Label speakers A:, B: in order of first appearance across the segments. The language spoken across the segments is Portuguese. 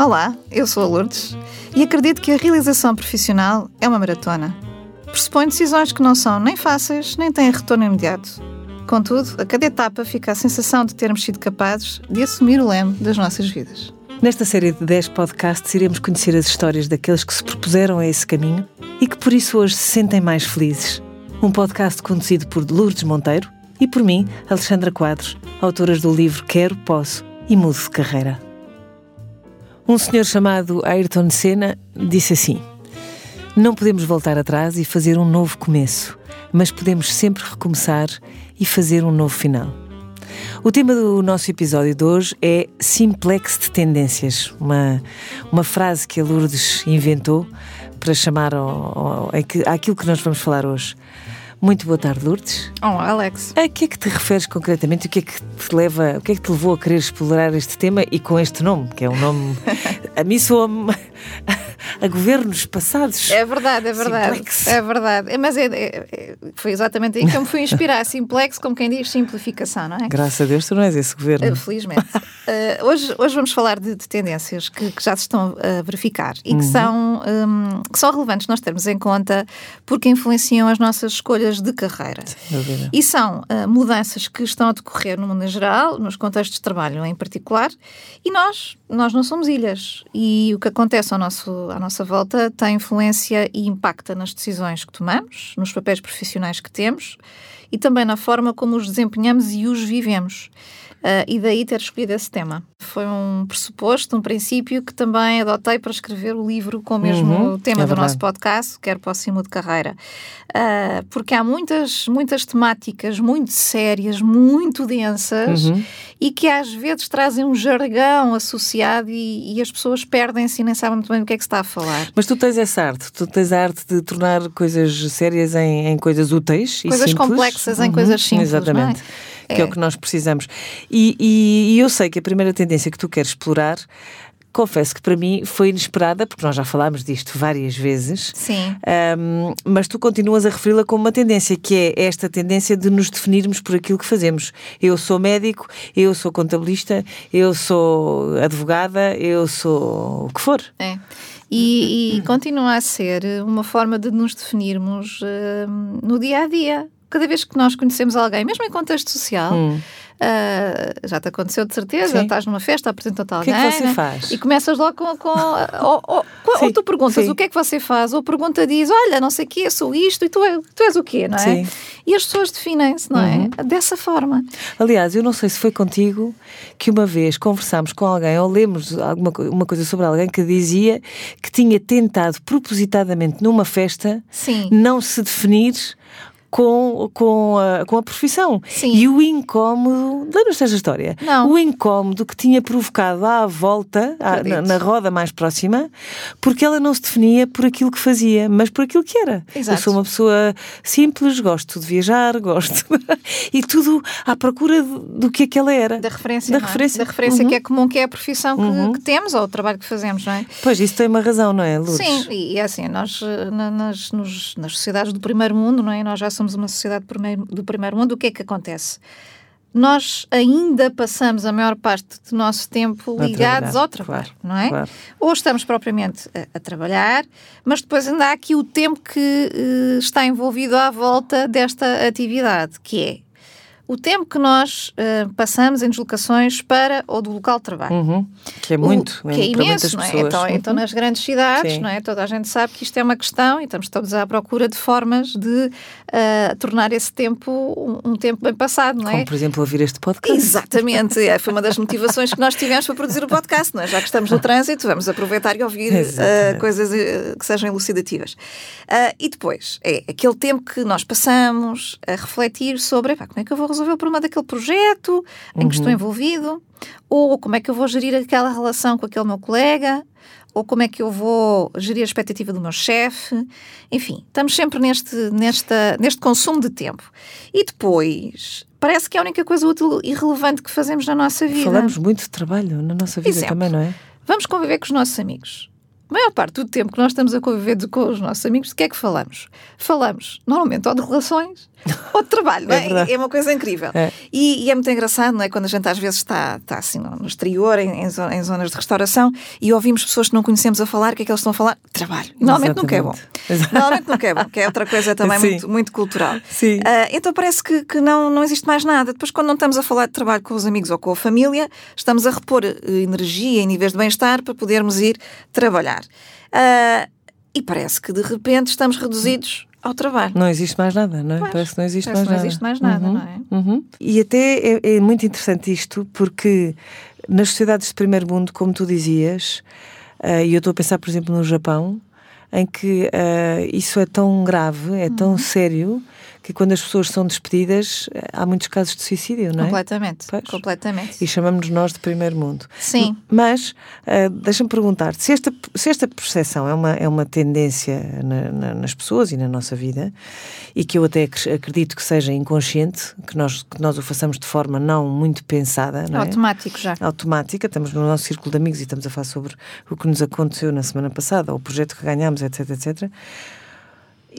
A: Olá, eu sou a Lourdes e acredito que a realização profissional é uma maratona. Pressupõe decisões que não são nem fáceis nem têm retorno imediato. Contudo, a cada etapa fica a sensação de termos sido capazes de assumir o leme das nossas vidas.
B: Nesta série de 10 podcasts iremos conhecer as histórias daqueles que se propuseram a esse caminho e que por isso hoje se sentem mais felizes. Um podcast conduzido por Lourdes Monteiro e por mim, Alexandra Quadros, autoras do livro Quero, Posso e Mudo de Carreira. Um senhor chamado Ayrton Senna disse assim: Não podemos voltar atrás e fazer um novo começo, mas podemos sempre recomeçar e fazer um novo final. O tema do nosso episódio de hoje é simplex de tendências, uma, uma frase que a Lourdes inventou para chamar ao, ao, àquilo que nós vamos falar hoje. Muito boa tarde, Lourdes.
A: Olá, Alex.
B: A que é que te referes concretamente? O que é que te leva, o que é que te levou a querer explorar este tema e com este nome, que é um nome a mim soa-me a governos passados.
A: É verdade, é verdade. Simplex. É verdade. Mas é, é, é, foi exatamente aí que eu me fui inspirar. Simplex, como quem diz, simplificação, não é?
B: Graças a Deus tu não és esse governo.
A: Uh, felizmente. uh, hoje, hoje vamos falar de, de tendências que, que, já se estão a verificar e que, uhum. são, um, que são relevantes nós termos em conta porque influenciam as nossas escolhas de carreira. E são uh, mudanças que estão a decorrer no mundo em geral, nos contextos de trabalho em particular, e nós, nós não somos ilhas. E o que acontece ao nosso, à nossa volta tem influência e impacta nas decisões que tomamos, nos papéis profissionais que temos e também na forma como os desempenhamos e os vivemos. Uh, e daí ter escolhido esse tema. Foi um pressuposto, um princípio que também adotei para escrever o livro com o mesmo uhum, tema é do nosso podcast, Quero Próximo de Carreira. Uh, porque há muitas, muitas temáticas muito sérias, muito densas uhum. e que às vezes trazem um jargão associado e, e as pessoas perdem-se e nem sabem muito bem do que é que se está a falar.
B: Mas tu tens essa arte, tu tens a arte de tornar coisas sérias em, em coisas úteis
A: coisas
B: e
A: simples. complexas em uhum, coisas simples.
B: Exatamente. É? Que é. é o que nós precisamos. E, e, e eu sei que a primeira tendência que tu queres explorar confesso que para mim foi inesperada, porque nós já falámos disto várias vezes.
A: Sim.
B: Um, mas tu continuas a referi-la como uma tendência, que é esta tendência de nos definirmos por aquilo que fazemos. Eu sou médico, eu sou contabilista, eu sou advogada, eu sou o que for.
A: É. E, e continua a ser uma forma de nos definirmos uh, no dia a dia. Cada vez que nós conhecemos alguém, mesmo em contexto social, hum. Uh, já te aconteceu de certeza, Sim. estás numa festa, apresenta-te alguém.
B: O que é que você faz?
A: E começas logo com. com ou, ou, ou, tu perguntas Sim. o que é que você faz, ou pergunta diz: Olha, não sei o quê, sou isto, e tu, é, tu és o quê, não é? Sim. E as pessoas definem-se, não é? uhum. é? Dessa forma.
B: Aliás, eu não sei se foi contigo que uma vez conversámos com alguém ou lemos alguma uma coisa sobre alguém que dizia que tinha tentado propositadamente numa festa não se definir com, com, a, com a profissão.
A: Sim.
B: E o incómodo, lembras-te desta história?
A: Não.
B: O incómodo que tinha provocado à volta, à, na, na, roda mais próxima, porque ela não se definia por aquilo que fazia, mas por aquilo que era.
A: Exato.
B: Eu sou uma pessoa simples, gosto de viajar, gosto. e tudo à procura do que é que ela era.
A: Da referência.
B: Da é? referência.
A: Da referência uhum. que é comum, que é a profissão que, uhum. que, temos ou o trabalho que fazemos, não é?
B: Pois, isso tem uma razão, não é, Lourdes?
A: Sim, e é assim, nós eh, nas, nos, nas sociedades do primeiro mundo, não é? Nós já somos uma sociedade do primeiro mundo, o que é que acontece? Nós ainda passamos a maior parte do nosso tempo ligados ao trabalho,
B: claro,
A: não é?
B: Claro.
A: Ou estamos propriamente a, a, trabalhar, mas depois ainda há aqui o tempo que uh, está envolvido à volta desta atividade, que é o tempo que nós uh, passamos em deslocações para ou do local de trabalho.
B: Uhum. Que é muito,
A: o, que é imenso, não é? Então,
B: uhum.
A: então, nas grandes cidades, não é? toda a gente sabe que isto é uma questão e estamos todos à procura de formas de uh, tornar esse tempo um, um, tempo bem passado, não é?
B: Como, por exemplo, ouvir este podcast.
A: Exatamente, é, foi uma das motivações que nós tivemos para produzir o podcast, não é? Já que estamos no trânsito, vamos aproveitar e ouvir uh, coisas que sejam elucidativas. e depois, é aquele tempo que nós passamos a refletir sobre como é que eu vou resolver resolver o problema daquele projeto em uhum. que estou uhum. envolvido, ou como é que eu vou gerir aquela relação com aquele meu colega, ou como é que eu vou gerir a expectativa do meu chefe. Enfim, estamos sempre neste, nesta, neste consumo de tempo. E depois, parece que é a única coisa útil e relevante que fazemos na nossa vida.
B: Falamos muito de trabalho na nossa vida
A: Exemplo,
B: também, não é?
A: Vamos conviver com os nossos amigos. A maior parte do tempo que nós estamos a conviver com os nossos amigos, de que é que falamos? Falamos, normalmente, ou de relações ou de trabalho, não é? É, é uma coisa incrível. É. E, e, é muito engraçado, não é? Quando a gente às vezes está, está assim no, exterior, em, em, zonas de restauração, e ouvimos pessoas que não conhecemos a falar, o que é que eles estão a falar? Trabalho. Normalmente Exatamente. nunca é bom. Normalmente nunca é bom, que é outra coisa também muito, muito cultural.
B: Uh,
A: então parece que, que não, não existe mais nada. Depois, quando não estamos a falar de trabalho com os amigos ou com a família, estamos a repor eh, energia e níveis de bem-estar para podermos ir trabalhar. Uh, e parece que de repente estamos reduzidos ao trabalho.
B: Não existe mais nada, não é?
A: Parece
B: que não existe
A: mais
B: não
A: nada. Não existe mais nada,
B: uhum,
A: não é?
B: Uhum. E até é, é, muito interessante isto, porque nas sociedades de primeiro mundo, como tu dizias, uh, e eu estou a pensar, por exemplo, no Japão, em que uh, isso é tão grave, é tão uhum. sério, que quando as pessoas são despedidas, há muitos casos de suicídio, não é?
A: Completamente, pois. completamente.
B: E chamamos-nos nós de primeiro mundo.
A: Sim.
B: Mas, uh, deixa-me perguntar se esta, se esta percepção é uma, é uma tendência na, na, nas pessoas e na nossa vida, e que eu até acredito que seja inconsciente, que nós, que nós o façamos de forma não muito pensada, não é?
A: Automático já.
B: Automática, estamos no nosso círculo de amigos e estamos a falar sobre o que nos aconteceu na semana passada, ou o projeto que ganhámos, etc, etc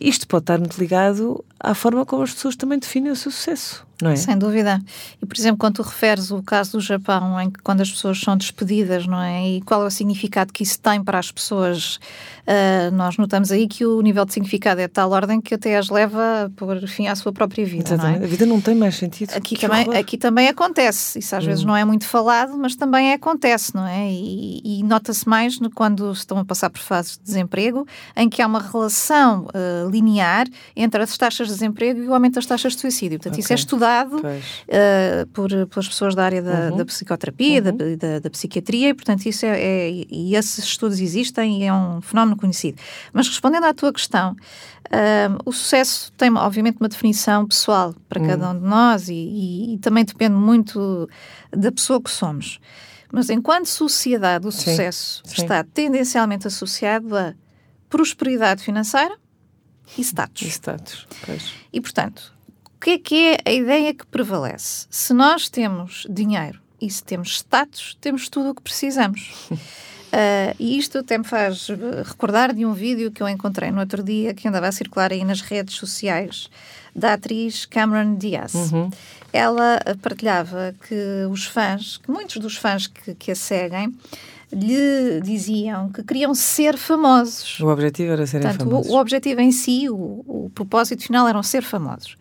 B: isto pode estar muito ligado à forma como as pessoas também definem o seu sucesso, não é?
A: Sem dúvida. E, por exemplo, quando tu referes o caso do Japão, em que quando as pessoas são despedidas, não é? E qual é o significado que isso tem para as pessoas, uh, nós notamos aí que o nível de significado é de tal ordem que até as leva a pôr fim à sua própria vida,
B: Exatamente.
A: não é?
B: A vida não tem mais sentido.
A: Aqui, também, aqui também acontece. Isso às hum. vezes não é muito falado, mas também acontece, não é? E, e nota-se mais quando estão a passar por fases de desemprego, em que há uma relação uh, linear entre as taxas de desemprego e o aumento das taxas de suicídio. Portanto, okay. isso é estudado uh, por, pelas pessoas da área da, uhum. da psicoterapia, uhum. da, da, da, psiquiatria, e, portanto, isso é, é, e esses estudos existem e é um fenómeno conhecido. Mas respondendo à tua questão, uh, o sucesso tem, obviamente, uma definição pessoal para cada um de nós e, e, e também depende muito da pessoa que somos. Mas enquanto sociedade, o sucesso sim. está tendencialmente associado a prosperidade financeira, e status.
B: E status, pois.
A: E, portanto, o que é que é a ideia que prevalece? Se nós temos dinheiro e se temos status, temos tudo o que precisamos. Uh, e isto até me faz recordar de um vídeo que eu encontrei no outro dia, que andava a circular aí nas redes sociais, da atriz Cameron Diaz.
B: Uhum.
A: Ela partilhava que os fãs, que muitos dos fãs que, que a seguem, lhe diziam que queriam ser famosos.
B: O objetivo era serem
A: Portanto,
B: famosos.
A: O, o objetivo em si, o, o propósito final eram ser famosos.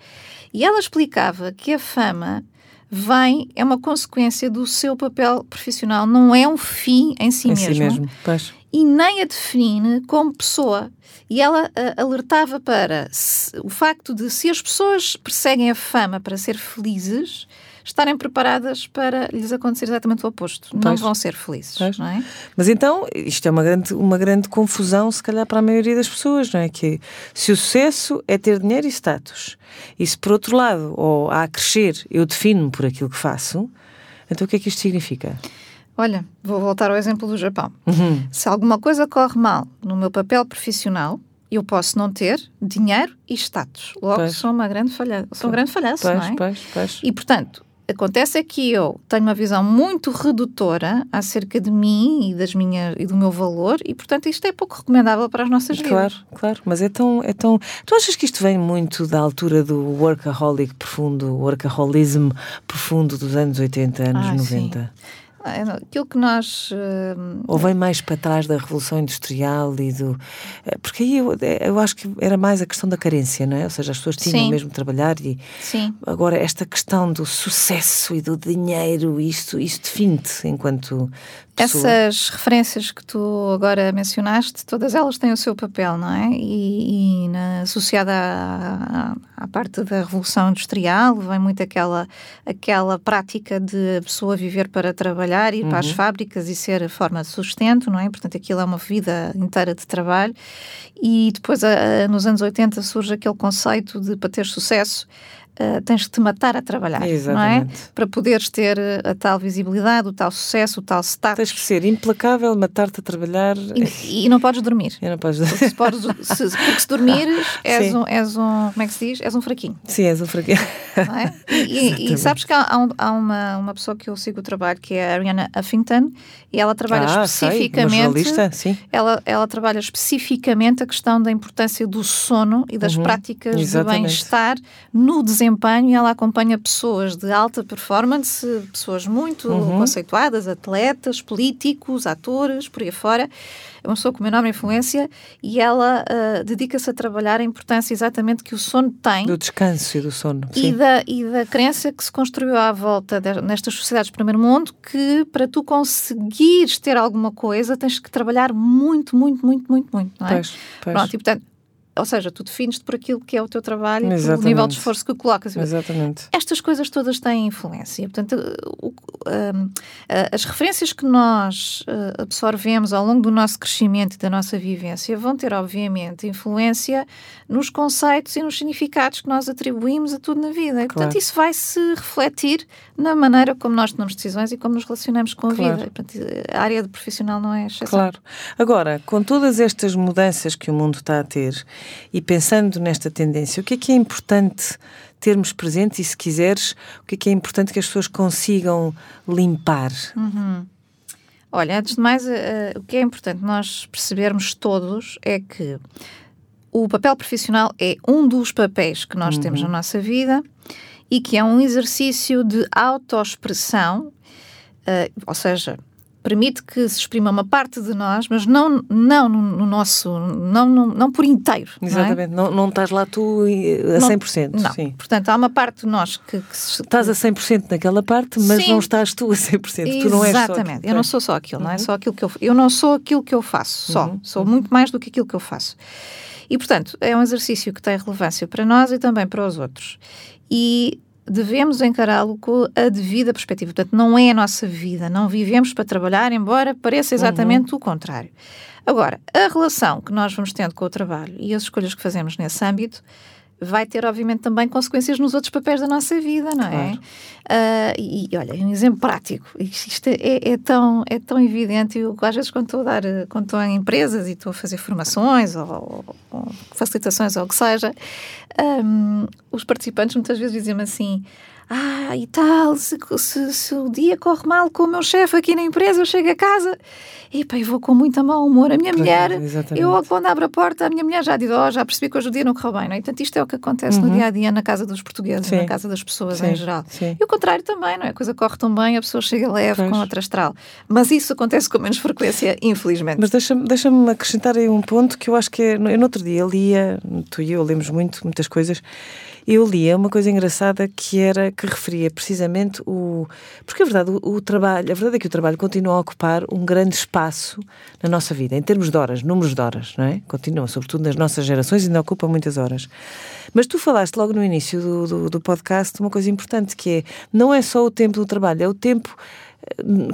A: E ela explicava que a fama vem, é uma consequência do seu papel profissional, não é um fim em si
B: em
A: mesmo.
B: Si mesmo. Pois.
A: E nem a define como pessoa. E ela uh, alertava para se, o facto de se as pessoas perseguem a fama para ser felizes, estarem preparadas para lhes acontecer exatamente o oposto. Pois. Não vão ser felizes, pois. não é?
B: Mas então, isto é uma grande, uma grande confusão, se calhar, para a maioria das pessoas, não é? Que se o sucesso é ter dinheiro e status, e se por outro lado, ou a crescer, eu defino-me por aquilo que faço, então o que é que isto significa?
A: Olha, vou voltar ao exemplo do Japão.
B: Uhum.
A: Se alguma coisa corre mal no meu papel profissional, eu posso não ter dinheiro e status. Logo, pois. sou uma grande falha, sou um grande falhaço,
B: pois,
A: não é?
B: Pois, pois.
A: E, portanto, Acontece é que eu tenho uma visão muito redutora acerca de mim e, das minhas, e do meu valor e, portanto, isto é pouco recomendável para as nossas
B: claro,
A: vidas.
B: Claro, claro, mas é tão, é tão... Tu achas que isto vem muito da altura do workaholic profundo, workaholism profundo dos anos 80, anos ah, 90? Sim.
A: É, aquilo que nós. Uh,
B: Ou vem mais para trás da Revolução Industrial e do. Eh, porque aí eu, eh, eu acho que era mais a questão da carência, não é? Ou seja, as pessoas tinham Sim. mesmo de trabalhar e.
A: Sim.
B: Agora, esta questão do sucesso e do dinheiro, isto, isto define-te enquanto
A: Pessoa. Essas referências que tu agora mencionaste, todas elas têm o seu papel, não é? E, e na, associada à, à, parte da Revolução Industrial, vem muito aquela, aquela prática de a pessoa viver para trabalhar, ir uhum. para as uhum. fábricas e ser a forma de sustento, não é? Portanto, aquilo é uma vida inteira de trabalho. E depois, a, a, nos anos 80, surge aquele conceito de para ter sucesso uh, tens que te matar a trabalhar,
B: Exatamente.
A: não é? Para poderes ter a tal visibilidade, o tal sucesso, o tal status.
B: Tens que ser implacável, matar-te a trabalhar.
A: E, e, não podes dormir.
B: E não podes
A: dormir. Porque se, podes, se, porque se dormires, és um, és um, como é que se diz? És um fraquinho.
B: Sim, és um fraquinho.
A: É? E, e, sabes que há, há, uma, uma pessoa que eu sigo o trabalho, que é a Ariana Huffington, e ela trabalha
B: ah,
A: especificamente.
B: Sei, sim.
A: Ela, ela trabalha especificamente a questão da importância do sono e das uhum, práticas exatamente. de bem-estar no desempenho. E ela acompanha pessoas de alta performance, pessoas muito uhum. conceituadas, atletas, políticos, atores, por aí fora é uma pessoa com uma enorme influência e ela uh, dedica-se a trabalhar a importância exatamente que o sono tem.
B: Do descanso e do sono.
A: E da, e da crença que se construiu à volta de, nestas sociedades do primeiro mundo que para tu conseguires ter alguma coisa tens que trabalhar muito, muito, muito, muito, muito, não é?
B: Pois, pois.
A: Pronto, e portanto, ou seja, tu defines-te por aquilo que é o teu trabalho e pelo nível de esforço que colocas.
B: Exatamente.
A: Estas coisas todas têm influência. Portanto, o, um, as referências que nós uh, absorvemos ao longo do nosso crescimento e da nossa vivência vão ter, obviamente, influência nos conceitos e nos significados que nós atribuímos a tudo na vida. E, portanto, claro. isso vai se refletir na maneira como nós tomamos decisões e como nos relacionamos com a claro. vida. E, portanto, a área de profissional não é exceção.
B: Claro. Agora, com todas estas mudanças que o mundo está a ter, e pensando nesta tendência, o que é que é importante termos presente e, se quiseres, o que é que é importante que as pessoas consigam limpar?
A: Uhum. Olha, antes de mais, uh, o que é importante nós percebermos todos é que o papel profissional é um dos papéis que nós uhum. temos na nossa vida e que é um exercício de autoexpressão, uh, ou seja, permite que se exprima uma parte de nós, mas não, não no, no nosso, não, não, não por inteiro.
B: Exatamente, não, é? não, não estás lá tu a não, 100%.
A: Não,
B: sim.
A: portanto há uma parte de nós que... que se...
B: Estás a 100% naquela parte, mas sim. não estás tu a 100%, tu não és
A: Exatamente, eu não sou só aquilo, uhum. não é só aquilo que eu... Eu não sou aquilo que eu faço, só. Uhum. Sou uhum. muito mais do que aquilo que eu faço. E, portanto, é um exercício que tem relevância para nós e também para os outros. E devemos encará-lo com a devida perspectiva. Portanto, não é a nossa vida, não vivemos para trabalhar, embora pareça exatamente uhum. o contrário. Agora, a relação que nós vamos tendo com o trabalho e as escolhas que fazemos nesse âmbito vai ter, obviamente, também consequências nos outros papéis da nossa vida, não é? Claro. Uh, e, olha, um exemplo prático, isto é, é, tão, é tão evidente, eu, às vezes quando estou a dar, quando estou em empresas e estou a fazer formações ou, ou facilitações ou o que seja, um, os participantes muitas vezes dizem-me assim, ah, e tal, se, se, se, o dia corre mal com o meu chefe aqui na empresa, eu chego a casa e pá, eu vou com muito mau humor. A minha mulher, exatamente. eu quando abro a porta, a minha mulher já diz, oh, já percebi que hoje o dia não correu bem, não é? Portanto, isto é o que acontece uhum. no dia a dia na casa dos portugueses, sim. na casa das pessoas sim. em geral. Sim. E o contrário também, não é? A coisa corre tão bem, a pessoa chega leve pois. com outra astral. Mas isso acontece com menos frequência, infelizmente.
B: Mas deixa-me deixa acrescentar aí um ponto que eu acho que é. Eu no outro dia lia, tu e eu lemos muito, muitas coisas eu lia uma coisa engraçada que era que referia precisamente o. Porque a verdade, o, o, trabalho, a verdade é que o trabalho continua a ocupar um grande espaço na nossa vida, em termos de horas, números de horas, não é? Continua, sobretudo nas nossas gerações, ainda ocupa muitas horas. Mas tu falaste logo no início do, do, do podcast uma coisa importante que é não é só o tempo do trabalho, é o tempo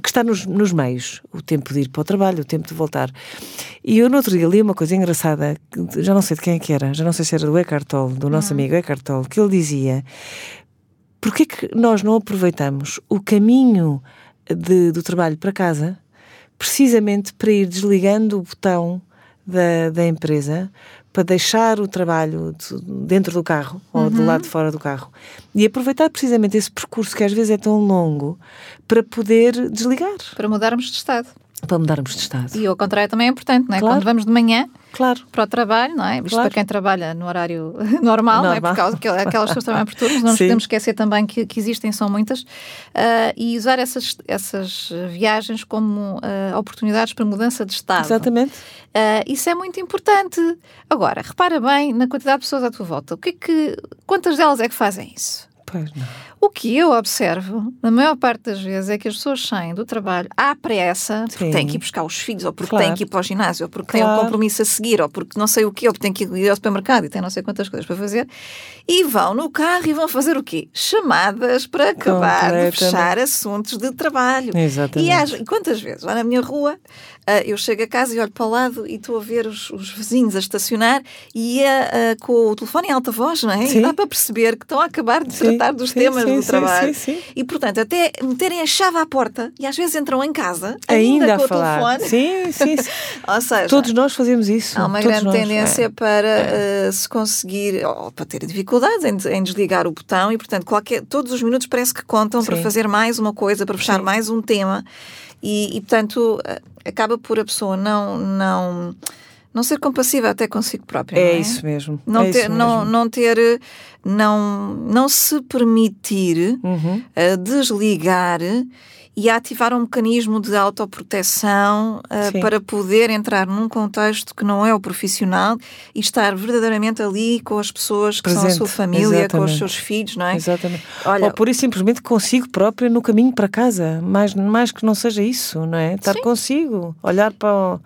B: que está nos, nos meios, o tempo de ir para o trabalho, o tempo de voltar. E eu no outro dia li uma coisa engraçada, já não sei de quem é que era, já não sei se era do Eckhart Tolle, do nosso uhum. amigo Eckhart Tolle, que ele dizia porquê que nós não aproveitamos o caminho de, do trabalho para casa precisamente para ir desligando o botão da, da empresa para deixar o trabalho dentro do carro ou do uhum. lado de fora do carro e aproveitar precisamente esse percurso que às vezes é tão longo para poder desligar.
A: Para mudarmos de estado.
B: Para mudarmos de estado.
A: E ao contrário também é importante, não é? Claro. Quando vamos de manhã
B: claro.
A: para o trabalho, não é? Isto claro. para quem trabalha no horário normal, normal. Não é? Por causa que aquelas pessoas trabalham por turnos, não nos podemos esquecer também que, que existem, são muitas, uh, e usar essas, essas viagens como uh, oportunidades para mudança de estado.
B: Exatamente.
A: Uh, isso é muito importante. Agora, repara bem na quantidade de pessoas à tua volta. O que é que, quantas delas é que fazem isso?
B: Pois não.
A: O que eu observo, na maior parte das vezes, é que as pessoas saem do trabalho à pressa, porque
B: Sim.
A: têm que ir buscar os filhos, ou porque
B: Claro.
A: têm que ir para o ginásio, ou porque têm
B: Claro.
A: um compromisso a seguir, ou porque não sei o quê, ou porque têm que ir ao supermercado e têm não sei quantas coisas para fazer, e vão no carro e vão fazer o quê? Chamadas para acabar de fechar assuntos de trabalho.
B: Exatamente.
A: E às, quantas vezes lá na minha rua ah, eu chego a casa e olho para o lado e estou a ver os, os vizinhos a estacionar e ah, ah, com o telefone em alta voz, não é?
B: Sim.
A: E dá para perceber que estão a acabar de
B: Sim,
A: tratar dos
B: sim,
A: temas
B: sim,
A: do
B: sim,
A: trabalho.
B: sim, sim.
A: E portanto, até meterem a chave à porta e às vezes entram em casa
B: Ainda,
A: ainda,
B: a falar. Sim, sim. sim.
A: Ou seja,
B: Todos nós fazemos isso.
A: Há uma
B: Todos
A: grande
B: nós.
A: tendência
B: É.
A: para eh, se conseguir, ou para ter dificuldades em, em desligar o botão e, portanto, qualquer, todos os minutos parece que contam para
B: Sim.
A: fazer mais uma coisa, para fechar
B: Sim.
A: mais um tema e, e, portanto, eh, acaba por a pessoa não, não, não ser compassiva até consigo própria.
B: É
A: é?
B: isso mesmo.
A: Não
B: é
A: ter,
B: isso
A: não,
B: mesmo.
A: não ter, eh, não, não se permitir
B: Uhum.
A: a desligar e ativar um mecanismo de autoproteção uh,
B: Sim.
A: para poder entrar num contexto que não é o profissional e estar verdadeiramente ali com as pessoas que são a
B: Presente,
A: sua família, com os
B: exatamente.
A: seus filhos, não é?
B: Exatamente.
A: Olha-
B: Ou por isso simplesmente consigo própria no caminho para casa. Mais, mais que não seja isso, não é? Estar consigo, olhar para o,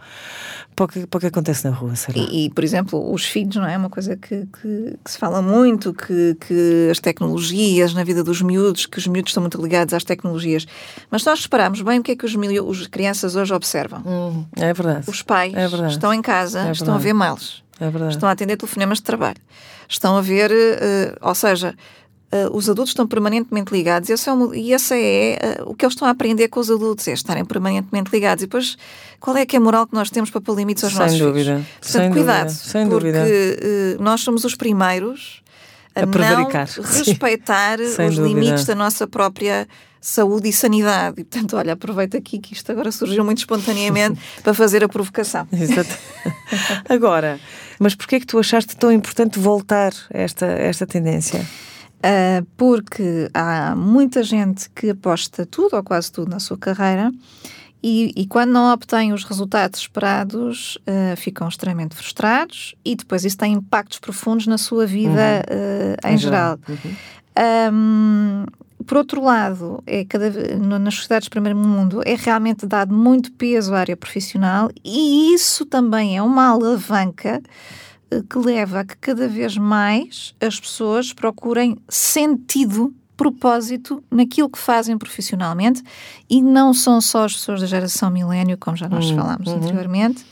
B: para o, que, para o que acontece na rua, sei lá.
A: E, e, por exemplo, os filhos, não é? Uma coisa que, que- que se fala muito, que, que as tecnologias na vida dos miúdos, que os miúdos estão muito ligados às tecnologias. Mas se nós repararmos bem o que é que os, os crianças hoje observam.
B: Hum, é verdade.
A: Os pais
B: É verdade.
A: estão em casa,
B: É
A: estão a ver mails,
B: É verdade.
A: estão a atender telefonemas de trabalho, estão a ver, eh, ou seja, eh, os adultos estão permanentemente ligados e esse é, um- e esse é eh, o que eles estão a aprender com os adultos, é estarem permanentemente ligados. E depois, qual é que é a moral que nós temos para pôr limites aos
B: Sem
A: nossos
B: dúvida,
A: filhos? Portanto,
B: sem
A: cuidado,
B: dúvida, sem
A: porque
B: dúvida.
A: eh, nós somos os primeiros a,
B: A
A: não
B: prevaricar.
A: Respeitar os
B: dúvida.
A: limites da nossa própria saúde e sanidade. E, portanto, olha, aproveito aqui que isto agora surgiu muito espontaneamente para fazer a provocação.
B: Exato. Agora, mas porquê é que tu achaste tão importante voltar a esta, a esta tendência?
A: Uh, porque há muita gente que aposta tudo ou quase tudo na sua carreira e, e quando não obtém os resultados esperados uh, ficam extremamente frustrados e depois isso tem impactos profundos na sua vida uh, em, geral.
B: Uhum.
A: Um, por outro lado, é cada, no- nas sociedades de primeiro mundo é realmente dado muito peso à área profissional e isso também é uma alavanca que leva a que cada vez mais as pessoas procurem sentido, propósito naquilo que fazem profissionalmente. E não são só as pessoas da geração milénio, como já nós falámos anteriormente,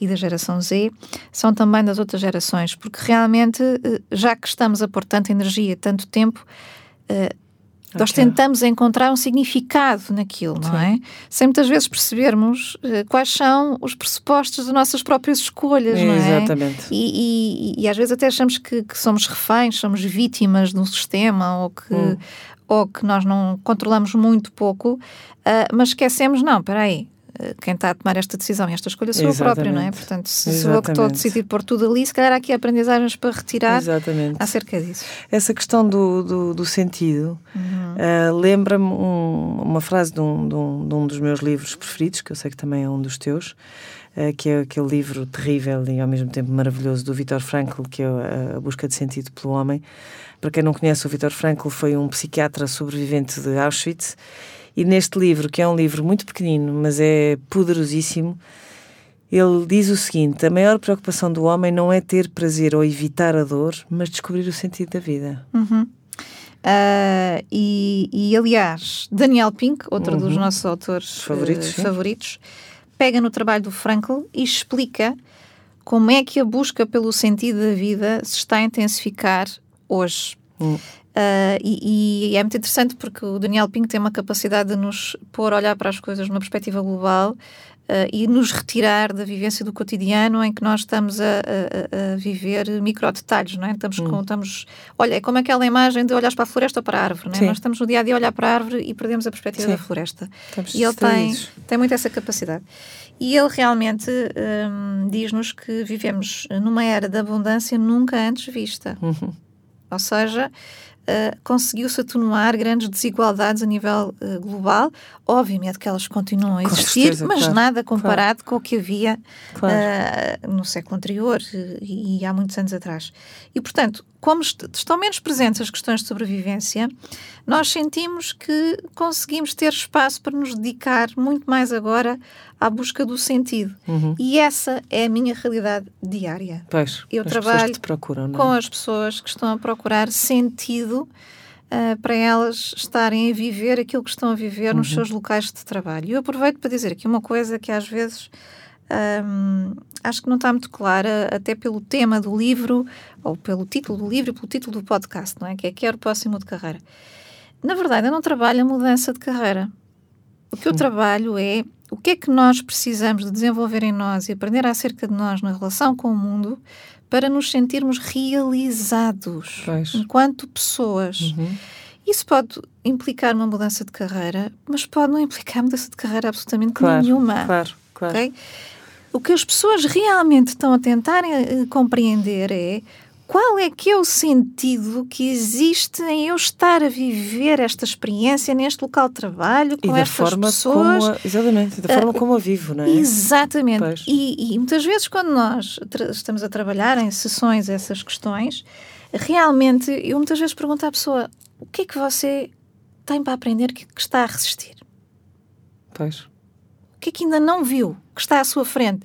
A: e da geração Z, são também das outras gerações, porque realmente, eh, já que estamos a pôr tanta energia, tanto tempo, eh, nós tentamos encontrar um significado naquilo, não é? Sem muitas vezes percebermos eh, quais são os pressupostos das nossas próprias escolhas, não é?
B: Exatamente.
A: E, e- e às vezes até achamos que, que somos reféns, somos vítimas de um sistema ou que,
B: Hum.
A: ou que nós não controlamos muito pouco, ah, mas esquecemos, não, espera aí, quem está a tomar esta decisão e esta escolha sou eu próprio, não é?
B: Exatamente.
A: Portanto, se sou eu que estou a
B: Exatamente.
A: decidir pôr tudo ali, se calhar há aqui aprendizagens para retirar
B: Exatamente.
A: acerca disso.
B: Essa questão do, do, do sentido
A: Uhum.
B: ah, lembra-me um- uma frase de um, de, um, de um dos meus livros preferidos, que eu sei que também é um dos teus, ah, que é aquele livro terrível e ao mesmo tempo maravilhoso do Viktor Frankl, que é a, a Busca de Sentido pelo Homem. Para quem não conhece, o Viktor Frankl foi um psiquiatra sobrevivente de Auschwitz e neste livro, que é um livro muito pequenino, mas é poderosíssimo, ele diz o seguinte: a maior preocupação do homem não é ter prazer ou evitar a dor, mas descobrir o sentido da vida.
A: Uhum. Ah, e, e, aliás, Daniel Pink, outro dos nossos autores
B: Uhum. Favoritos,
A: eh,
B: sim.
A: favoritos, pega no trabalho do Frankl e explica como é que a busca pelo sentido da vida se está a intensificar hoje.
B: Hum.
A: Ah, e, e é muito interessante porque o Daniel Pink tem uma capacidade de nos pôr a olhar para as coisas numa perspectiva global ah, e nos retirar da vivência do cotidiano em que nós estamos a, a- a- viver microdetalhes, não é? Estamos
B: Hum.
A: com, estamos, olha, é como aquela imagem de olhar para a floresta ou para a árvore, não é?
B: Sim.
A: Nós estamos no dia a dia a olhar para a árvore e perdemos a perspectiva
B: Sim.
A: da floresta.
B: Estamos
A: E ele tem, tem muito essa capacidade. E ele realmente hum, diz-nos que vivemos numa era de abundância nunca antes vista.
B: Uhum.
A: Ou seja, uh, conseguiu-se atenuar grandes desigualdades a nível uh, global. Obviamente que elas continuam a existir, certeza, mas claro, nada comparado claro. com o que havia claro. uh, no século anterior e, e, há muitos anos atrás. E, portanto, como est estão menos presentes as questões de sobrevivência, nós sentimos que conseguimos ter espaço para nos dedicar muito mais agora à busca do sentido. Uhum. E essa é a minha realidade diária.
B: Pois,
A: Eu trabalho procuram, é? com as pessoas que estão a procurar sentido uh, para elas estarem a viver aquilo que estão a viver uhum. nos seus locais de trabalho. E eu aproveito para dizer aqui uma coisa que às vezes um, acho que não está muito clara, até pelo tema do livro, ou pelo título do livro pelo título do podcast, não é? Que é Quero Próximo de Carreira. Na verdade, eu não trabalho a mudança de carreira. O que eu trabalho é o que é que nós precisamos de desenvolver em nós e aprender acerca de nós na relação com o mundo para nos sentirmos realizados pois. enquanto pessoas. Uhum. Isso pode implicar uma mudança de carreira, mas pode não implicar mudança de carreira absolutamente
B: claro,
A: nenhuma.
B: Claro, claro. Okay?
A: O que as pessoas realmente estão a tentar uh, compreender é qual é que é o sentido que existe em eu estar a viver esta experiência neste local de trabalho com
B: e
A: estas
B: forma
A: pessoas.
B: Como a, exatamente, da forma uh, como a vivo, não é?
A: Exatamente. E, e, muitas vezes, quando nós estamos a trabalhar em sessões essas questões, realmente eu muitas vezes pergunto à pessoa o que é que você tem para aprender que, que está a resistir?
B: Pois.
A: O que é que ainda não viu que está à sua frente?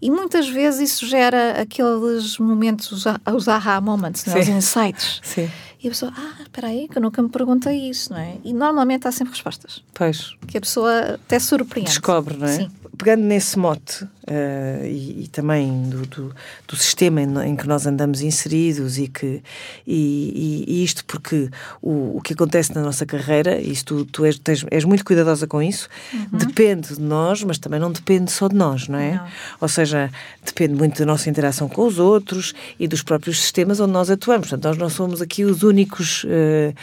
A: E muitas vezes isso gera aqueles momentos, os aha moments, né? os insights.
B: Sim.
A: E a pessoa, ah, espera aí, que eu nunca me perguntei isso, não é? E normalmente há sempre respostas.
B: Pois.
A: Que a pessoa até surpreende.
B: Descobre, não é?
A: Sim.
B: Pegando nesse mote uh, e, e, também do, do, do sistema em, em, que nós andamos inseridos e que e, e, isto porque o, o que acontece na nossa carreira, e tu, tu és, tens, és muito cuidadosa com isso, uhum. depende de nós, mas também não depende só de nós, não é? Não. Ou seja, depende muito da nossa interação com os outros e dos próprios sistemas onde nós atuamos. Portanto, nós não somos aqui os únicos uh,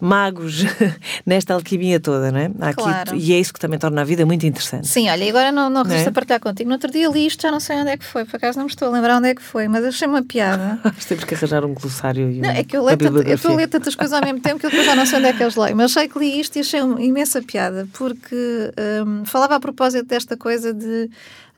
B: magos nesta alquimia toda, não é? Aqui,
A: claro.
B: E é isso que também torna a vida muito interessante.
A: Sim, olha, agora não, não resta é? partilhar contigo. No outro dia li isto, já não sei onde é que foi, por acaso não me estou a lembrar onde é que foi, mas achei uma piada.
B: Temos que arranjar um glossário e
A: Não, é que eu, leio eu estou a ler tantas coisas ao mesmo tempo que eu já não sei onde é que eles leio, mas achei que li isto e achei uma imensa piada, porque um, falava a propósito desta coisa de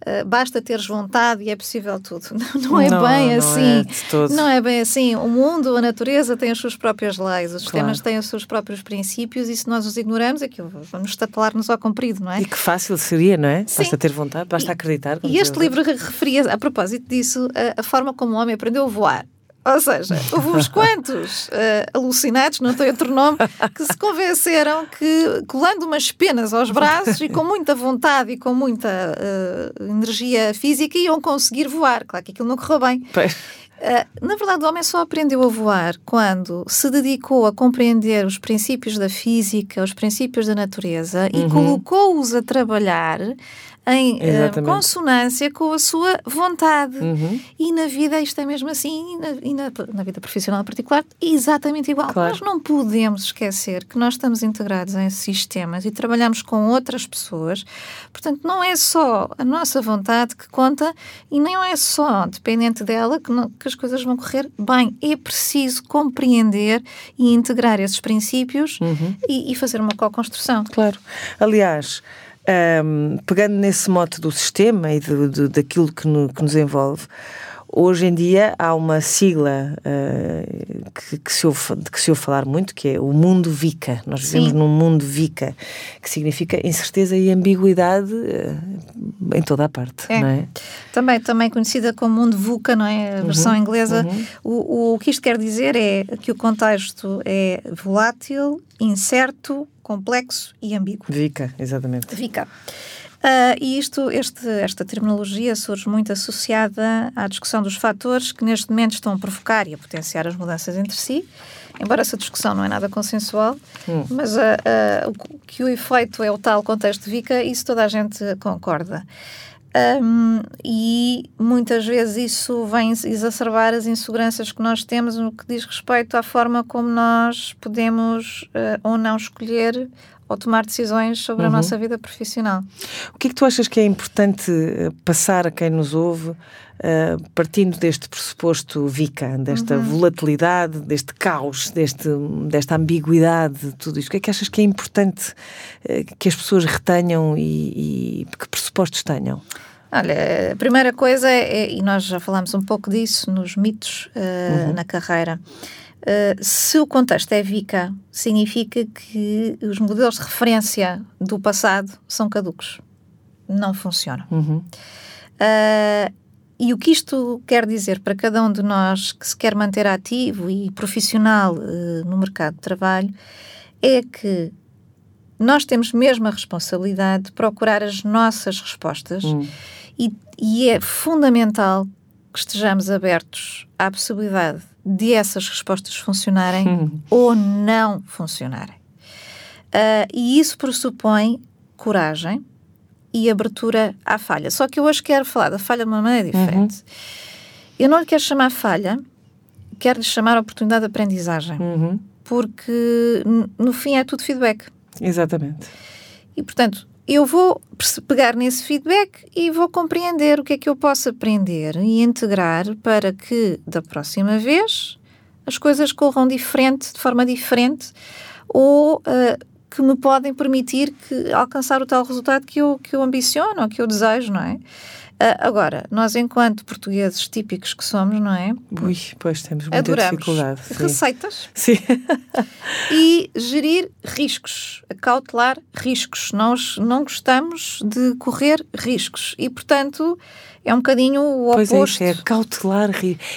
A: Uh, basta teres vontade e é possível tudo. Não, não é não, bem não assim.
B: É
A: não é bem assim. O mundo, a natureza tem as suas próprias leis, os sistemas claro. têm os seus próprios princípios e se nós os ignoramos, é que vamos estatelar-nos ao comprido, não é?
B: E que fácil seria, não é? Sim. Basta ter vontade, basta acreditar.
A: E este livro referia, a propósito disso, a, a forma como o homem aprendeu a voar. Ou seja, houve uns quantos uh, alucinados, não tem outro nome, que se convenceram que colando umas penas aos braços e com muita vontade e com muita uh, energia física iam conseguir voar. Claro que aquilo não correu bem. Uh, na verdade, o homem só aprendeu a voar quando se dedicou a compreender os princípios da física, os princípios da natureza uhum. e colocou-os a trabalhar em uh, consonância com a sua vontade. Uhum. E na vida isto é mesmo assim, e na, e na, na vida profissional em particular, exatamente igual. Claro. Nós não podemos esquecer que nós estamos integrados em sistemas e trabalhamos com outras pessoas. Portanto, não é só a nossa vontade que conta e nem é só dependente dela que, não, que as coisas vão correr bem. É preciso compreender e integrar esses princípios uhum. e, e fazer uma co-construção.
B: Claro. Aliás, um, pegando nesse mote do sistema e do, do daquilo que, no, que, nos envolve, hoje em dia há uma sigla uh, que, que, se ouve, que se ouve falar muito, que é o mundo VICA. Nós vivemos Sim. num mundo VICA, que significa incerteza e ambiguidade uh, em toda a parte,
A: é.
B: é?
A: Também, também conhecida como mundo VUCA, não é? A versão uhum, inglesa. Uhum. O, o que isto quer dizer é que o contexto é volátil, incerto, complexo e ambíguo.
B: VICA, exatamente.
A: VICA. Uh, e isto, este, esta terminologia surge muito associada à discussão dos fatores que neste momento estão a provocar e a potenciar as mudanças entre si, embora essa discussão não é nada consensual, hum. mas uh, uh, o, que o efeito é o tal contexto de VICA, isso toda a gente concorda. Um, e muitas vezes isso vem exacerbar as inseguranças que nós temos no que diz respeito à forma como nós podemos uh, ou não escolher ou tomar decisões sobre uhum. a nossa vida profissional.
B: O que é que tu achas que é importante eh, passar a quem nos ouve, uh, partindo deste pressuposto VICA, desta uhum. volatilidade, deste caos, deste, desta ambiguidade, tudo isto? O que é que achas que é importante uh, que as pessoas retenham e, e que pressupostos tenham?
A: Olha, a primeira coisa é, é, e nós já falámos um pouco disso nos mitos uh, uhum. na carreira. Uh, se o contexto é VICA, significa que os modelos de referência do passado são caducos. Não funcionam. Uhum. Uh, e o que isto quer dizer para cada um de nós que se quer manter ativo e profissional uh, no mercado de trabalho é que nós temos mesmo a responsabilidade de procurar as nossas respostas uhum. e, e é fundamental que estejamos abertos à possibilidade de essas respostas funcionarem hum. ou não funcionarem. Uh, e isso pressupõe coragem e abertura à falha. Só que eu hoje quero falar da falha de uma maneira uhum. diferente. Uhum. Eu não lhe quero chamar falha, quero lhe chamar oportunidade de aprendizagem. Uhum. Porque no fim é tudo feedback.
B: Exatamente.
A: E portanto, eu vou pegar nesse feedback e vou compreender o que é que eu posso aprender e integrar para que da próxima vez as coisas corram diferente, de forma diferente, ou uh, que me podem permitir que, alcançar o tal resultado que eu, que eu ambiciono, que eu desejo, não é? Uh, agora, nós, enquanto portugueses típicos que somos, não é?
B: Ui, pois temos muita Adoramos dificuldade.
A: Sim. Receitas.
B: Sim.
A: e gerir riscos, cautelar riscos. Nós não gostamos de correr riscos e, portanto, é um bocadinho o oposto.
B: Pois é, é cautelar,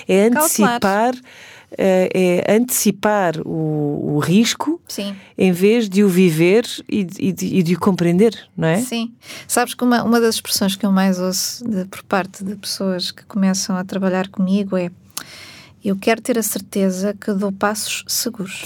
B: é antecipar. Cautelar é antecipar o, o risco
A: Sim.
B: em vez de o viver e, e, de, e, de, o compreender, não é?
A: Sim. Sabes que uma, uma das expressões que eu mais ouço de, por parte de pessoas que começam a trabalhar comigo é eu quero ter a certeza que dou passos seguros.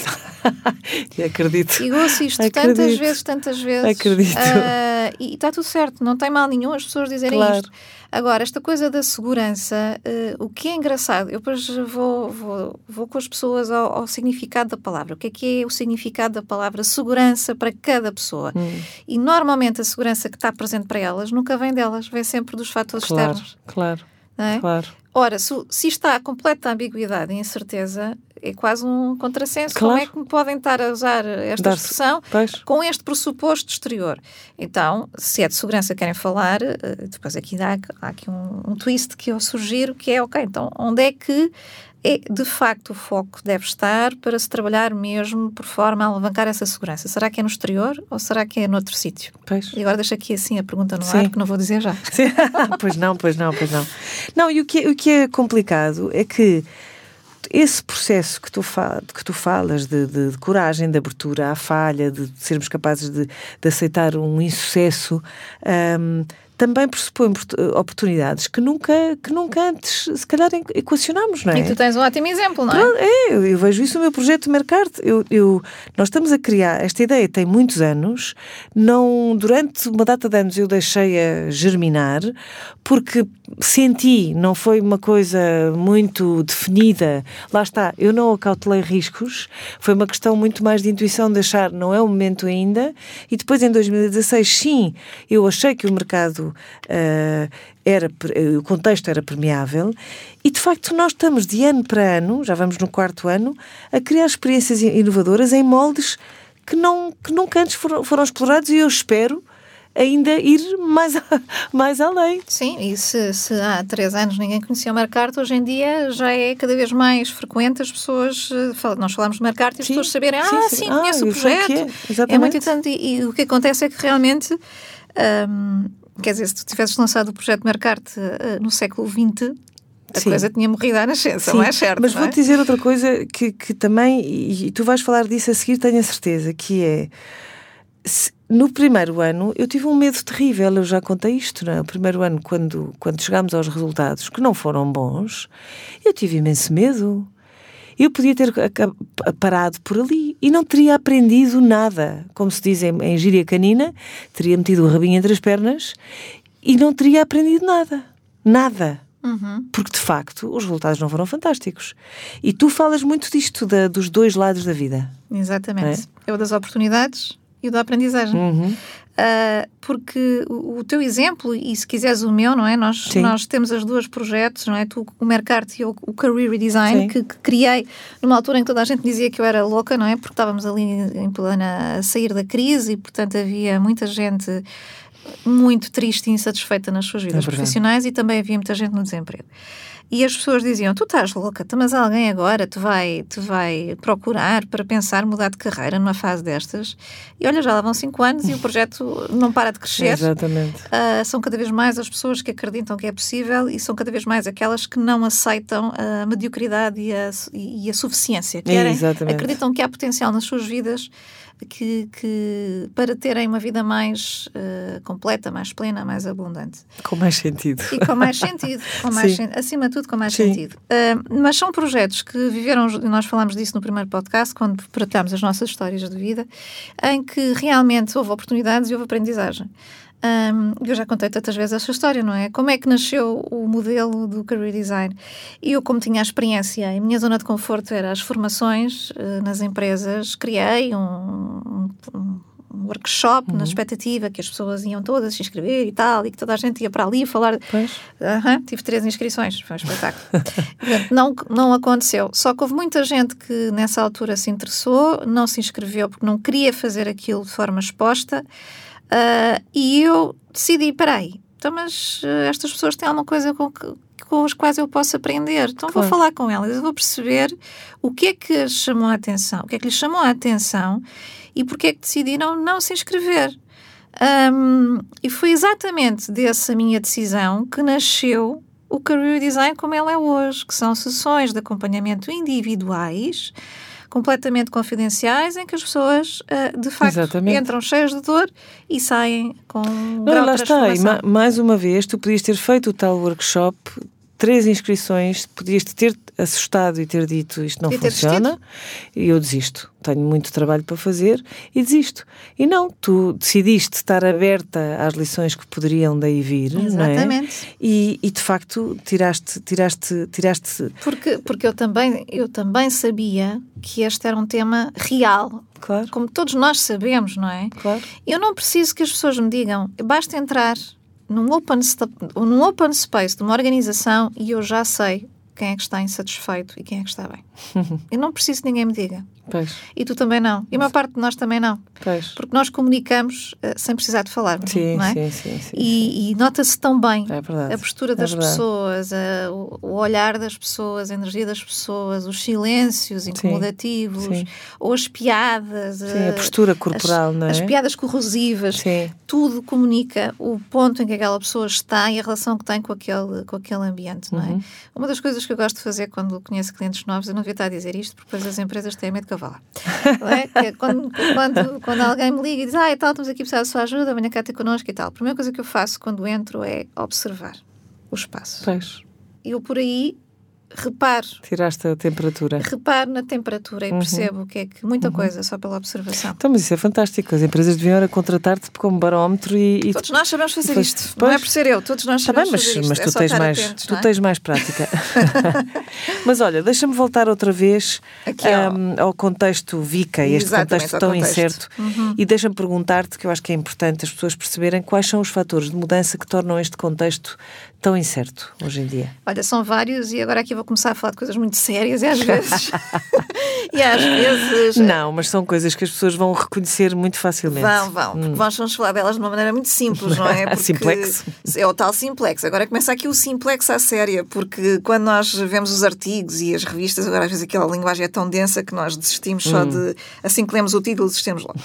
B: e acredito.
A: E ouço isto acredito. tantas vezes, tantas vezes.
B: Acredito. Uh,
A: e está tudo certo, não tem mal nenhum as pessoas dizerem claro. isto. Agora, esta coisa da segurança, uh, o que é engraçado, eu depois vou, vou, vou com as pessoas ao, ao, significado da palavra. O que é que é o significado da palavra segurança para cada pessoa? Hum. E normalmente a segurança que está presente para elas nunca vem delas, vem sempre dos fatores
B: claro,
A: externos.
B: Claro.
A: É?
B: Claro.
A: Ora, se, se está completa ambiguidade e incerteza, é quase um contrassenso. Claro. Como é que me podem estar a usar esta expressão com este pressuposto exterior? Então, se é de segurança que querem falar, eh, depois aqui dá, há aqui um, um twist que eu sugiro, que é, ok, então onde é que é de facto o foco deve estar para se trabalhar mesmo por forma a alavancar essa segurança? Será que é no exterior ou será que é noutro sítio?
B: Pois.
A: E agora deixa aqui assim a pergunta no Sim. ar, que não vou dizer já.
B: pois não, pois não, pois não. Não, e o que, é, o que é complicado é que esse processo que tu, fal, que tu falas de, de, de, coragem, de abertura à falha, de, de sermos capazes de, aceitar um insucesso, um, também pressupõe oportunidades que nunca, que nunca antes, se calhar, equacionámos, não é?
A: E tu tens um ótimo exemplo, não
B: é? É, eu, eu vejo isso no meu projeto de. Eu, eu, nós estamos a criar, esta ideia tem muitos anos, não, durante uma data de anos eu deixei-a germinar, porque senti, não foi uma coisa muito definida, lá está, eu não acautelei riscos, foi uma questão muito mais de intuição de achar não é o momento ainda, e depois em 2016, sim, eu achei que o mercado uh, era, o contexto era permeável e de facto nós estamos de ano para ano, já vamos no quarto ano, a criar experiências inovadoras em moldes que, não, que nunca antes foram, foram explorados e eu espero ainda ir mais, mais além.
A: Sim, e se, se, há três anos ninguém conhecia o Mercarte, hoje em dia já é cada vez mais frequente as pessoas, eh, nós falamos de Mercarte e as pessoas saberem, sim, ah, sim, sim conheço ah, o projeto. É. é. muito interessante e, e, o que acontece é que realmente um, Quer dizer, se tu tivesses lançado o projeto Mercarte uh, no século XX, a Sim. coisa tinha morrido à nascença, Sim, não é certo?
B: Mas
A: é?
B: vou-te dizer outra coisa que, que também, e, tu vais falar disso a seguir, tenho a certeza, que é. Se, no primeiro ano eu tive um medo terrível, eu já contei isto, não é? O primeiro ano, quando, quando chegámos aos resultados que não foram bons, eu tive imenso medo. Eu podia ter parado por ali e não teria aprendido nada. Como se diz em, em gíria canina, teria metido o rabinho entre as pernas e não teria aprendido nada. Nada. Uhum. Porque de facto os resultados não foram fantásticos. E tu falas muito disto da, dos dois lados da vida.
A: Exatamente. É? é o das oportunidades e o da aprendizagem.
B: Uhum.
A: Uh, porque o, o, teu exemplo, e se quiseres o meu, não é? Nós, nós temos as duas projetos, não é? Tu, o Mercart e o, o Career Redesign, que, que, criei numa altura em que toda a gente dizia que eu era louca, não é? Porque estávamos ali em plena a sair da crise e, portanto, havia muita gente muito triste e insatisfeita nas suas vidas é profissionais e também havia muita gente no desemprego. E as pessoas diziam: Tu estás louca, mas alguém agora te vai, te vai procurar para pensar mudar de carreira numa fase destas. E olha, já lá vão cinco anos e o projeto não para de crescer.
B: Exatamente.
A: Uh, são cada vez mais as pessoas que acreditam que é possível e são cada vez mais aquelas que não aceitam a mediocridade e a, e a suficiência. Querem, Exatamente. acreditam que há potencial nas suas vidas que, que para terem uma vida mais uh, completa, mais plena, mais abundante.
B: Com mais sentido.
A: E com mais sentido, com mais sen acima de tudo com mais Sim. sentido. Uh, mas são projetos que viveram, nós falámos disso no primeiro podcast, quando tratámos as nossas histórias de vida, em que realmente houve oportunidades e houve aprendizagem. Um, eu já contei tantas vezes essa história, não é? Como é que nasceu o modelo do Career Design? Eu, como tinha a experiência, a minha zona de conforto era as formações uh, nas empresas, criei um, um, um workshop uhum. na expectativa que as pessoas iam todas se inscrever e tal, e que toda a gente ia para ali falar.
B: Pois.
A: Uhum, tive três inscrições, foi um espetáculo. não, não aconteceu. Só que houve muita gente que nessa altura se interessou, não se inscreveu porque não queria fazer aquilo de forma exposta. Uh, e eu decidi, peraí, então, mas uh, estas pessoas têm alguma coisa com, que, com as quais eu posso aprender. Então claro. vou falar com elas, eu vou perceber o que é que chamou a atenção, o que é que lhes chamou a atenção e porque é que decidiram não se inscrever. Um, e foi exatamente dessa minha decisão que nasceu o Career Design como ele é hoje, que são sessões de acompanhamento individuais completamente confidenciais em que as pessoas, uh, de facto, Exatamente. entram cheias de dor e saem com um Não, lá está. E
B: ma mais uma vez, tu podias ter feito o tal workshop três inscrições, podias ter assustado e ter dito isto não e funciona e eu desisto. Tenho muito trabalho para fazer e desisto. E não, tu decidiste estar aberta às lições que poderiam daí vir, Exatamente. não é? E, e de facto tiraste, tiraste, tiraste.
A: Porque, porque eu, também, eu também sabia que este era um tema real.
B: Claro.
A: Como todos nós sabemos, não é?
B: Claro.
A: Eu não preciso que as pessoas me digam, basta entrar num open, num open space de uma organização e eu já sei quem é que está insatisfeito e quem é que está bem. eu não preciso que ninguém me diga.
B: Pois.
A: E tu também não. E a maior parte de nós também não.
B: Pois.
A: Porque nós comunicamos uh, sem precisar de falar.
B: Sim,
A: é?
B: sim, sim, sim,
A: E, e nota-se tão bem
B: é
A: a postura das é pessoas, a, o, olhar das pessoas, a energia das pessoas, os silêncios incomodativos, sim, sim. ou as piadas.
B: Sim, a, a postura corporal,
A: as,
B: não é?
A: As piadas corrosivas. Tudo comunica o ponto em que aquela pessoa está e a relação que tem com aquele, com aquele ambiente, não é? Uhum. Uma das coisas que eu gosto de fazer quando conheço clientes novos, eu não devia estar a dizer isto, porque depois as empresas têm medo de cavalar. É? é? quando, quando, quando, alguém me liga e diz, ah, e tal, estamos aqui precisar da sua ajuda, venha cá ter connosco e tal. A primeira coisa que eu faço quando entro é observar o espaço.
B: Pois.
A: Eu por aí reparo.
B: Tiraste a temperatura.
A: Reparo na temperatura e uhum. percebo que é que muita uhum. coisa só pela observação.
B: Então, mas isso é fantástico. As empresas deviam contratar-te como barómetro e,
A: e. Todos nós sabemos fazer isto. Não é por ser eu, todos nós sabemos
B: tá bem, mas,
A: fazer
B: mas
A: isto.
B: tu, é tens, mais,
A: atentos,
B: tu
A: é?
B: tens mais prática. mas olha, deixa-me voltar outra vez Aqui, um, ao contexto VICA, este contexto tão contexto. incerto. Uhum. E deixa-me perguntar-te, que eu acho que é importante as pessoas perceberem quais são os fatores de mudança que tornam este contexto tão incerto hoje em dia.
A: Olha, são vários e agora aqui vou começar a falar de coisas muito sérias e às vezes. e às vezes.
B: Não, mas são coisas que as pessoas vão reconhecer muito facilmente.
A: Vão, vão, porque hum. nós vamos falar delas de uma maneira muito simples, não é?
B: Porque simplex.
A: É o tal simplex. Agora começa aqui o simplex à séria, porque quando nós vemos os artigos e as revistas, agora às vezes aquela linguagem é tão densa que nós desistimos só hum. de. Assim que lemos o título, desistimos logo.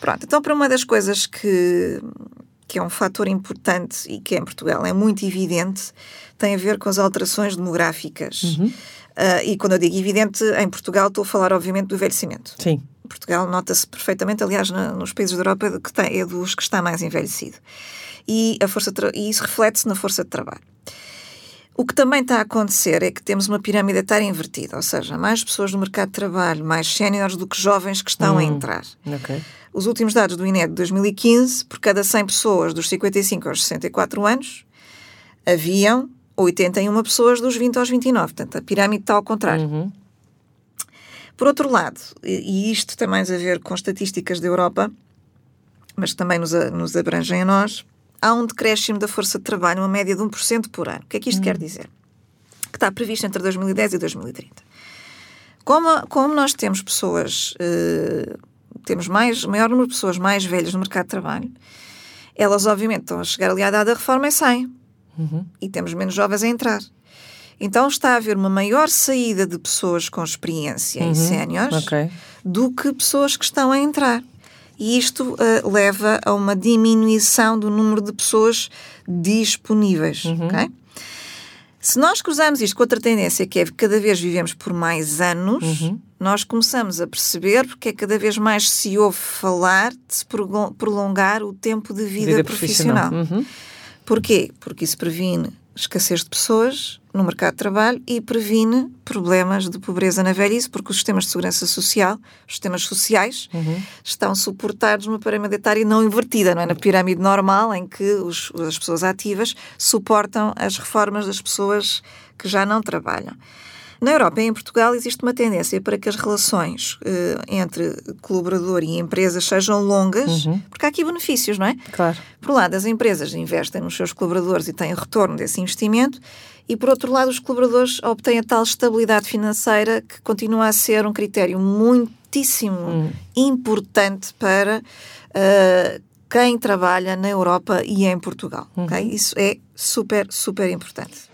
A: Pronto, então para uma das coisas que que é um fator importante e que em Portugal é muito evidente, tem a ver com as alterações demográficas. Uhum. Uh, e quando eu digo evidente, em Portugal estou a falar, obviamente, do envelhecimento.
B: Sim.
A: Portugal nota-se perfeitamente, aliás, na, nos países da Europa, que tem, é dos que está mais envelhecido. E, a força e isso reflete-se na força de trabalho. O que também está a acontecer é que temos uma pirâmide etária invertida, ou seja, mais pessoas no mercado de trabalho, mais séniores do que jovens que estão hum, a entrar.
B: Okay.
A: Os últimos dados do INE de 2015, por cada 100 pessoas dos 55 aos 64 anos, haviam 81 pessoas dos 20 aos 29. Portanto, a pirâmide está ao contrário.
B: Uhum.
A: Por outro lado, e isto tem mais a ver com estatísticas da Europa, mas também nos, nos abrangem a nós, há um decréscimo da força de trabalho, uma média de 1% por ano. O que é que isto hum. quer dizer? Que está previsto entre 2010 e 2030. Como, como nós temos pessoas, uh, temos mais, maior número de pessoas mais velhas no mercado de trabalho, elas obviamente estão a chegar ali à idade da reforma e saem. Uhum. E temos menos jovens a entrar. Então está a haver uma maior saída de pessoas com experiência uhum. e séniores okay. do que pessoas que estão a entrar. E isto uh, leva a uma diminuição do número de pessoas disponíveis. Uhum. Okay? Se nós cruzarmos isto com outra tendência, que é que cada vez vivemos por mais anos, uhum. Nós começamos a perceber porque é que cada vez mais se ouve falar de se prolongar o tempo de vida, vida profissional. profissional. Uhum. Porquê? Porque isso previne escassez de pessoas no mercado de trabalho e previne problemas de pobreza na velhice, porque os sistemas de segurança social, os sistemas sociais, uhum. estão suportados numa pirâmide etária não invertida, não é? Na pirâmide normal, em que os, as pessoas ativas suportam as reformas das pessoas que já não trabalham. Na Europa e em Portugal existe uma tendência para que as relações uh, entre colaborador e empresas sejam longas, uhum. porque há aqui benefícios, não é?
B: Claro.
A: Por um lado, as empresas investem nos seus colaboradores e têm retorno desse investimento, e por outro lado, os colaboradores obtêm a tal estabilidade financeira que continua a ser um critério muitíssimo uhum. importante para uh, quem trabalha na Europa e em Portugal. Uhum. Okay? Isso é super, super importante.